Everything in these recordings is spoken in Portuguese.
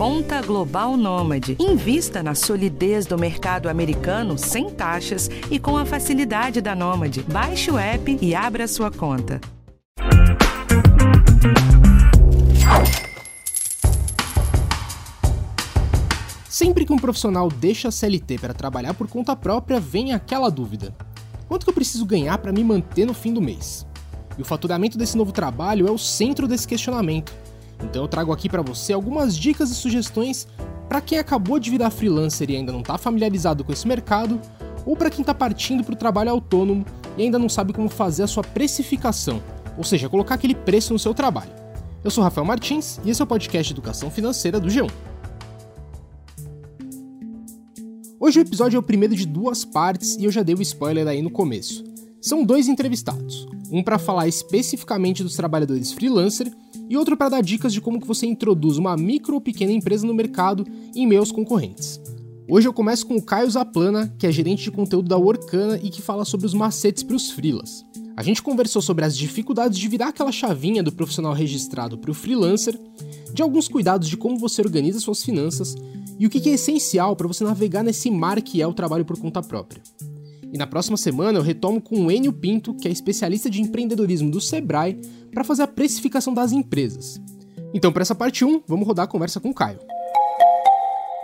Conta Global Nômade. Invista na solidez do mercado americano sem taxas e com a facilidade da Nômade. Baixe o app e abra sua conta. Sempre que um profissional deixa a CLT para trabalhar por conta própria, vem aquela dúvida: quanto que eu preciso ganhar para me manter no fim do mês? E o faturamento desse novo trabalho é o centro desse questionamento. Então eu trago aqui para você algumas dicas e sugestões para quem acabou de virar freelancer e ainda não está familiarizado com esse mercado, ou para quem está partindo para o trabalho autônomo e ainda não sabe como fazer a sua precificação, ou seja, colocar aquele preço no seu trabalho. Eu sou Rafael Martins e esse é o podcast Educação Financeira do G1. Hoje o episódio é o primeiro de duas partes e eu já dei o spoiler aí no começo. São dois entrevistados, um para falar especificamente dos trabalhadores freelancer e outro para dar dicas de como que você introduz uma micro ou pequena empresa no mercado em meus concorrentes. Hoje eu começo com o Caio Zaplana, que é gerente de conteúdo da Orkana e que fala sobre os macetes para os freelas. A gente conversou sobre as dificuldades de virar aquela chavinha do profissional registrado para o freelancer, de alguns cuidados de como você organiza suas finanças e o que é essencial para você navegar nesse mar que é o trabalho por conta própria. E na próxima semana eu retomo com o Enio Pinto, que é especialista de empreendedorismo do Sebrae, para fazer a precificação das empresas. Então, para essa parte 1, vamos rodar a conversa com o Caio.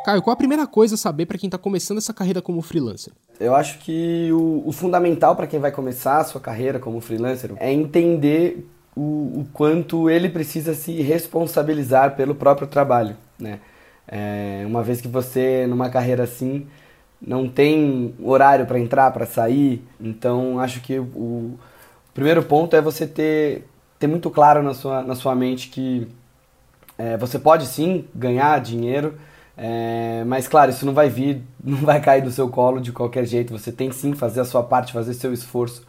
Caio, qual a primeira coisa a saber para quem está começando essa carreira como freelancer? Eu acho que o, o fundamental para quem vai começar a sua carreira como freelancer é entender o, o quanto ele precisa se responsabilizar pelo próprio trabalho, né? É, uma vez que você, numa carreira assim, não tem horário para entrar, para sair, então acho que o, primeiro ponto é você ter, ter muito claro na sua, na sua mente que é, você pode sim ganhar dinheiro, é, mas claro, isso não vai vir, não vai cair do seu colo de qualquer jeito. Você tem sim fazer a sua parte, fazer seu esforço,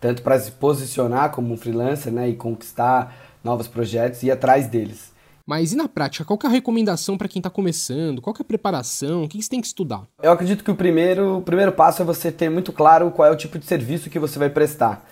tanto para se posicionar como um freelancer né, e conquistar novos projetos e ir atrás deles. Mas e na prática, qual é a recomendação para quem está começando? Qual é a preparação? O que você tem que estudar? Eu acredito que o primeiro, o primeiro passo é você ter muito claro qual é o tipo de serviço que você vai prestar.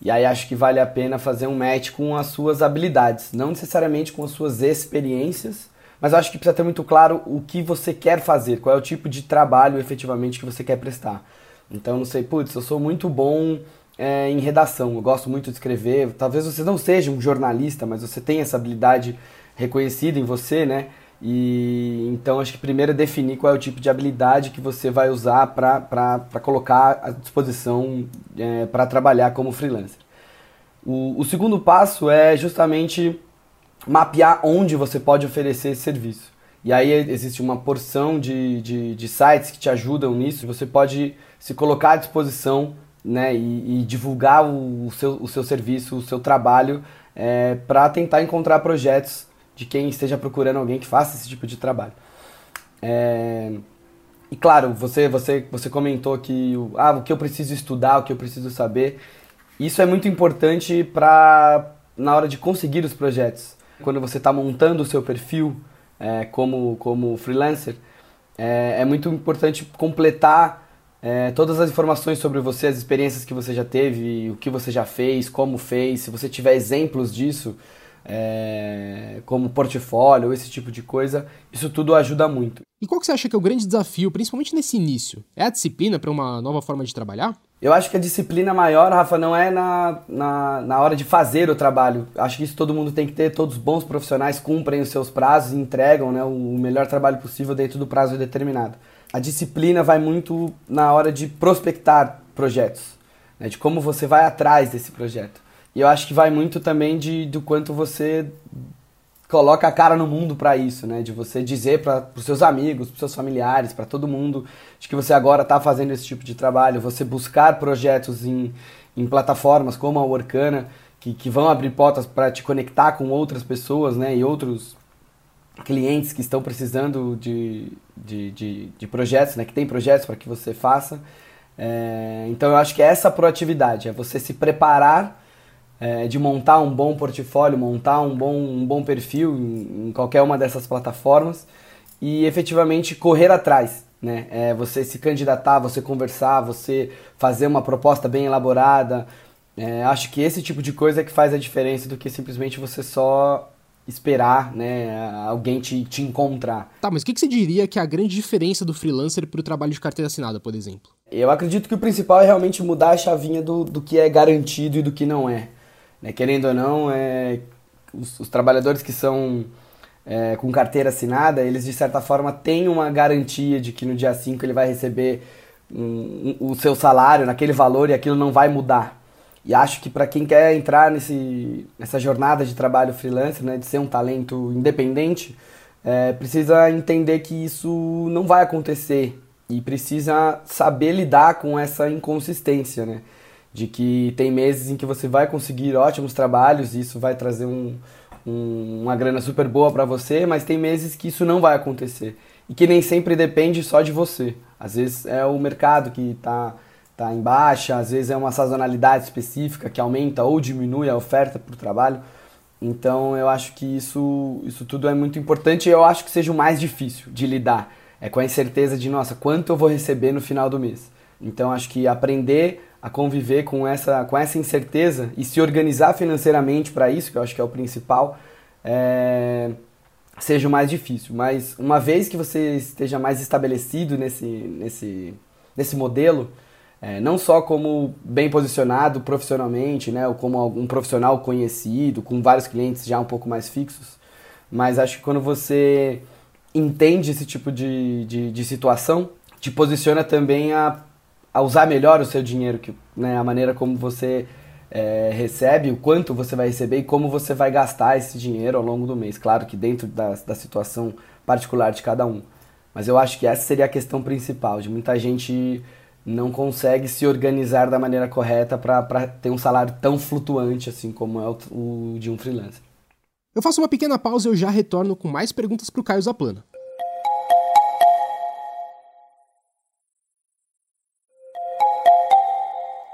E aí acho que vale a pena fazer um match com as suas habilidades, não necessariamente com as suas experiências, mas acho que precisa ter muito claro o que você quer fazer, qual é o tipo de trabalho efetivamente que você quer prestar. Então, não sei, putz, eu sou muito bom é, em redação, eu gosto muito de escrever. Talvez você não seja um jornalista, mas você tem essa habilidade reconhecido em você, né? E então acho que primeiro é definir qual é o tipo de habilidade que você vai usar para colocar à disposição é, para trabalhar como freelancer. O, o segundo passo é justamente mapear onde você pode oferecer esse serviço. E aí existe uma porção de, de, de sites que te ajudam nisso. Você pode se colocar à disposição né, e, e divulgar o, o, seu, o seu serviço, o seu trabalho, é, para tentar encontrar projetos de quem esteja procurando alguém que faça esse tipo de trabalho. É... E claro, você, você, você comentou que ah, o que eu preciso estudar, o que eu preciso saber. Isso é muito importante para na hora de conseguir os projetos. Quando você está montando o seu perfil é, como, como freelancer, é, é muito importante completar é, todas as informações sobre você, as experiências que você já teve, o que você já fez, como fez. Se você tiver exemplos disso, é, como portfólio, esse tipo de coisa, isso tudo ajuda muito. E qual que você acha que é o grande desafio, principalmente nesse início? É a disciplina para uma nova forma de trabalhar? Eu acho que a disciplina maior, Rafa, não é na, na, na hora de fazer o trabalho. Acho que isso todo mundo tem que ter, todos os bons profissionais cumprem os seus prazos e entregam né, o melhor trabalho possível dentro do prazo determinado. A disciplina vai muito na hora de prospectar projetos, né, de como você vai atrás desse projeto. E eu acho que vai muito também de, do quanto você coloca a cara no mundo para isso, né? De você dizer para os seus amigos, para seus familiares, para todo mundo, de que você agora está fazendo esse tipo de trabalho, você buscar projetos em, em plataformas como a Workana, que, que vão abrir portas para te conectar com outras pessoas, né? E outros clientes que estão precisando de, de, de, de projetos, né? Que tem projetos para que você faça. É, então eu acho que é essa proatividade, é você se preparar é, de montar um bom portfólio, montar um bom, um bom perfil em, em qualquer uma dessas plataformas e efetivamente correr atrás. Né? É, você se candidatar, você conversar, você fazer uma proposta bem elaborada. É, acho que esse tipo de coisa é que faz a diferença do que simplesmente você só esperar né, alguém te, te encontrar. Tá, mas o que, que você diria que é a grande diferença do freelancer para o trabalho de carteira assinada, por exemplo? Eu acredito que o principal é realmente mudar a chavinha do, do que é garantido e do que não é. Né? Querendo ou não, é, os, os trabalhadores que são é, com carteira assinada, eles de certa forma têm uma garantia de que no dia 5 ele vai receber um, um, o seu salário naquele valor e aquilo não vai mudar. E acho que para quem quer entrar nesse, nessa jornada de trabalho freelancer, né, de ser um talento independente, é, precisa entender que isso não vai acontecer e precisa saber lidar com essa inconsistência, né? De que tem meses em que você vai conseguir ótimos trabalhos e isso vai trazer um, um, uma grana super boa para você, mas tem meses que isso não vai acontecer e que nem sempre depende só de você. Às vezes é o mercado que está tá em baixa, às vezes é uma sazonalidade específica que aumenta ou diminui a oferta o trabalho. Então eu acho que isso, isso tudo é muito importante e eu acho que seja o mais difícil de lidar. É com a incerteza de, nossa, quanto eu vou receber no final do mês. Então acho que aprender a conviver com essa, com essa incerteza e se organizar financeiramente para isso, que eu acho que é o principal, é, seja mais difícil. Mas uma vez que você esteja mais estabelecido nesse, nesse, nesse modelo, é, não só como bem posicionado profissionalmente, né, ou como um profissional conhecido, com vários clientes já um pouco mais fixos, mas acho que quando você entende esse tipo de, de, de situação, te posiciona também a, a usar melhor o seu dinheiro, que, né, a maneira como você é, recebe, o quanto você vai receber e como você vai gastar esse dinheiro ao longo do mês. Claro que dentro da, da situação particular de cada um. Mas eu acho que essa seria a questão principal, de muita gente não consegue se organizar da maneira correta para ter um salário tão flutuante assim como é o, o de um freelancer. Eu faço uma pequena pausa e eu já retorno com mais perguntas para o Caio Zaplana.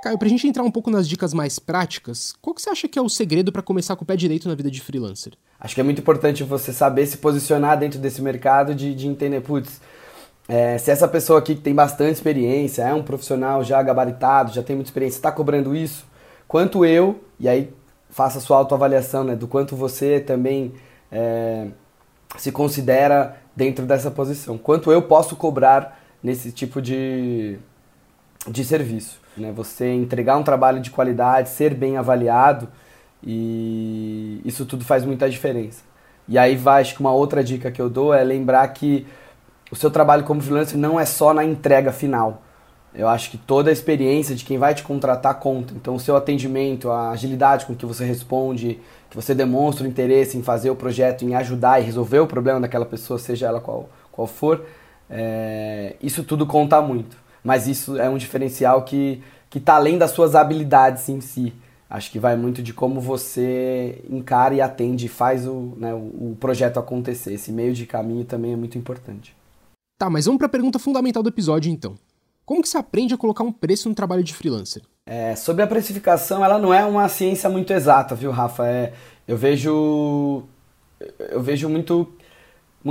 Caio, para a gente entrar um pouco nas dicas mais práticas, qual que você acha que é o segredo para começar com o pé direito na vida de freelancer? Acho que é muito importante você saber se posicionar dentro desse mercado, de, de entender, putz, é, se essa pessoa aqui que tem bastante experiência, é um profissional já gabaritado, já tem muita experiência, está cobrando isso, quanto eu, e aí faça a sua autoavaliação né, do quanto você também é, se considera dentro dessa posição, quanto eu posso cobrar nesse tipo de, de serviço. Né? Você entregar um trabalho de qualidade, ser bem avaliado, e isso tudo faz muita diferença. E aí vai, acho que uma outra dica que eu dou é lembrar que o seu trabalho como freelancer não é só na entrega final. Eu acho que toda a experiência de quem vai te contratar conta. Então, o seu atendimento, a agilidade com que você responde, que você demonstra o interesse em fazer o projeto, em ajudar e resolver o problema daquela pessoa, seja ela qual, qual for, é, isso tudo conta muito. Mas isso é um diferencial que está além das suas habilidades em si. Acho que vai muito de como você encara e atende faz o, né, o projeto acontecer. Esse meio de caminho também é muito importante. Tá, mas vamos para a pergunta fundamental do episódio então. Como que se aprende a colocar um preço no trabalho de freelancer? É, sobre a precificação, ela não é uma ciência muito exata, viu, Rafa? É, eu vejo eu vejo muito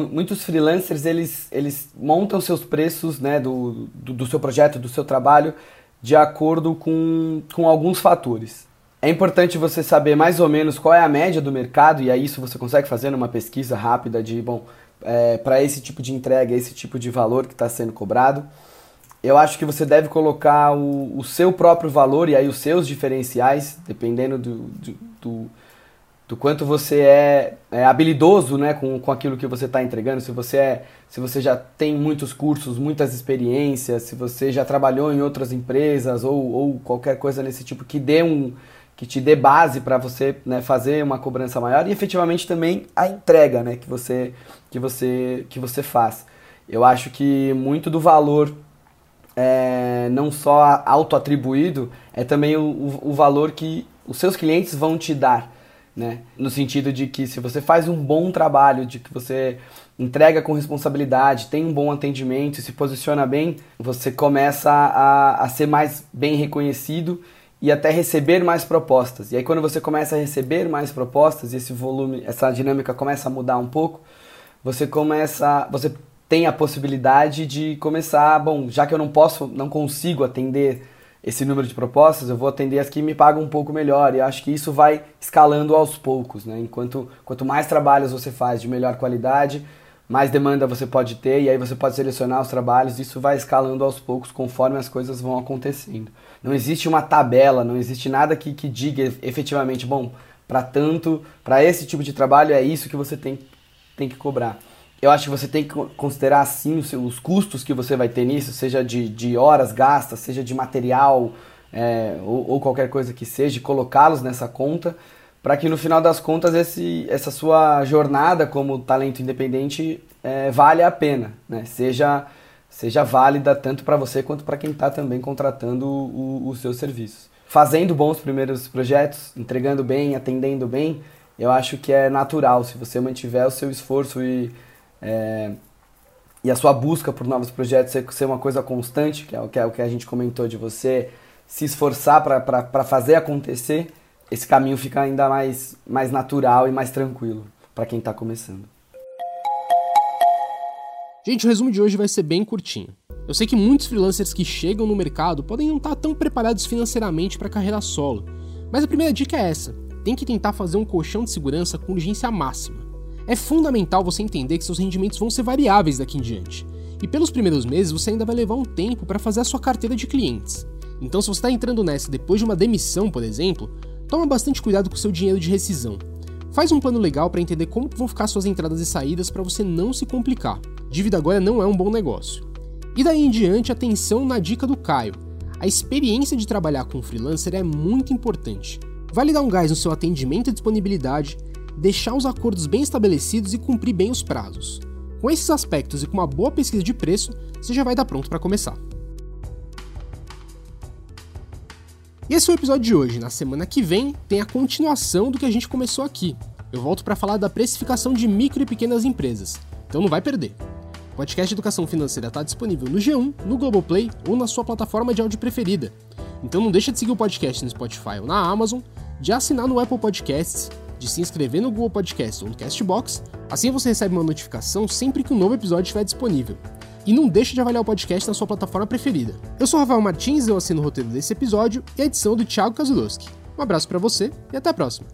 muitos freelancers eles, eles montam seus preços né, do, do, do, seu projeto, do seu trabalho, de acordo com, com alguns fatores. É importante você saber mais ou menos qual é a média do mercado, e aí isso você consegue fazer numa pesquisa rápida de, bom, é, para esse tipo de entrega, esse tipo de valor que está sendo cobrado. Eu acho que você deve colocar o, o, seu próprio valor e aí os seus diferenciais, dependendo do, do, do, do quanto você é, é, habilidoso né, com, com aquilo que você está entregando. Se você, é, se você já tem muitos cursos, muitas experiências, se você já trabalhou em outras empresas ou, ou qualquer coisa nesse tipo que dê um, que te dê base para você né, fazer uma cobrança maior e efetivamente também a entrega né, que, você, que, você, que você faz. Eu acho que muito do valor é, não só auto-atribuído, é também o, o, valor que os seus clientes vão te dar. Né? No sentido de que se você faz um bom trabalho, de que você entrega com responsabilidade, tem um bom atendimento, se posiciona bem, você começa a, a ser mais bem reconhecido e até receber mais propostas. E aí quando você começa a receber mais propostas, esse volume, essa dinâmica começa a mudar um pouco, você começa, você tem a possibilidade de começar, bom, já que eu não posso, não consigo atender esse número de propostas, eu vou atender as que me pagam um pouco melhor. E acho que isso vai escalando aos poucos, né? Enquanto quanto mais trabalhos você faz de melhor qualidade, mais demanda você pode ter e aí você pode selecionar os trabalhos. Isso vai escalando aos poucos conforme as coisas vão acontecendo. Não existe uma tabela, não existe nada que, que diga efetivamente, bom, para tanto, para esse tipo de trabalho é isso que você tem, tem que cobrar. Eu acho que você tem que considerar sim os, os custos que você vai ter nisso, seja de, de horas gastas, seja de material é, ou, ou, qualquer coisa que seja, colocá-los nessa conta, para que no final das contas esse, essa sua jornada como talento independente é, valha a pena, né? seja, seja válida tanto para você quanto para quem está também contratando os seus serviços. Fazendo bons primeiros projetos, entregando bem, atendendo bem, eu acho que é natural se você mantiver o seu esforço e é, e a sua busca por novos projetos ser uma coisa constante, que é o que, é o que a gente comentou de você se esforçar para fazer acontecer, esse caminho fica ainda mais, mais natural e mais tranquilo para quem está começando. Gente, o resumo de hoje vai ser bem curtinho. Eu sei que muitos freelancers que chegam no mercado podem não estar tá tão preparados financeiramente para carreira solo, mas a primeira dica é essa: tem que tentar fazer um colchão de segurança com urgência máxima. É fundamental você entender que seus rendimentos vão ser variáveis daqui em diante. E pelos primeiros meses você ainda vai levar um tempo para fazer a sua carteira de clientes. Então, se você está entrando nessa depois de uma demissão, por exemplo, toma bastante cuidado com seu dinheiro de rescisão. Faz um plano legal para entender como vão ficar suas entradas e saídas para você não se complicar. Dívida agora não é um bom negócio. E daí em diante, atenção na dica do Caio. A experiência de trabalhar com freelancer é muito importante. Vale dar um gás no seu atendimento e disponibilidade, deixar os acordos bem estabelecidos e cumprir bem os prazos. Com esses aspectos e com uma boa pesquisa de preço, você já vai dar pronto para começar. E esse é o episódio de hoje. Na semana que vem tem a continuação do que a gente começou aqui. Eu volto para falar da precificação de micro e pequenas empresas. Então não vai perder. O podcast Educação Financeira está disponível no G1, no Globoplay ou na sua plataforma de áudio preferida. Então não deixa de seguir o podcast no Spotify ou na Amazon, de assinar no Apple Podcasts de se inscrever no Google Podcast ou no Castbox, assim você recebe uma notificação sempre que um novo episódio estiver disponível. E não deixe de avaliar o podcast na sua plataforma preferida. Eu sou Rafael Martins, eu assino o roteiro desse episódio e a edição do Thiago Kazulowski. Um abraço para você e até a próxima.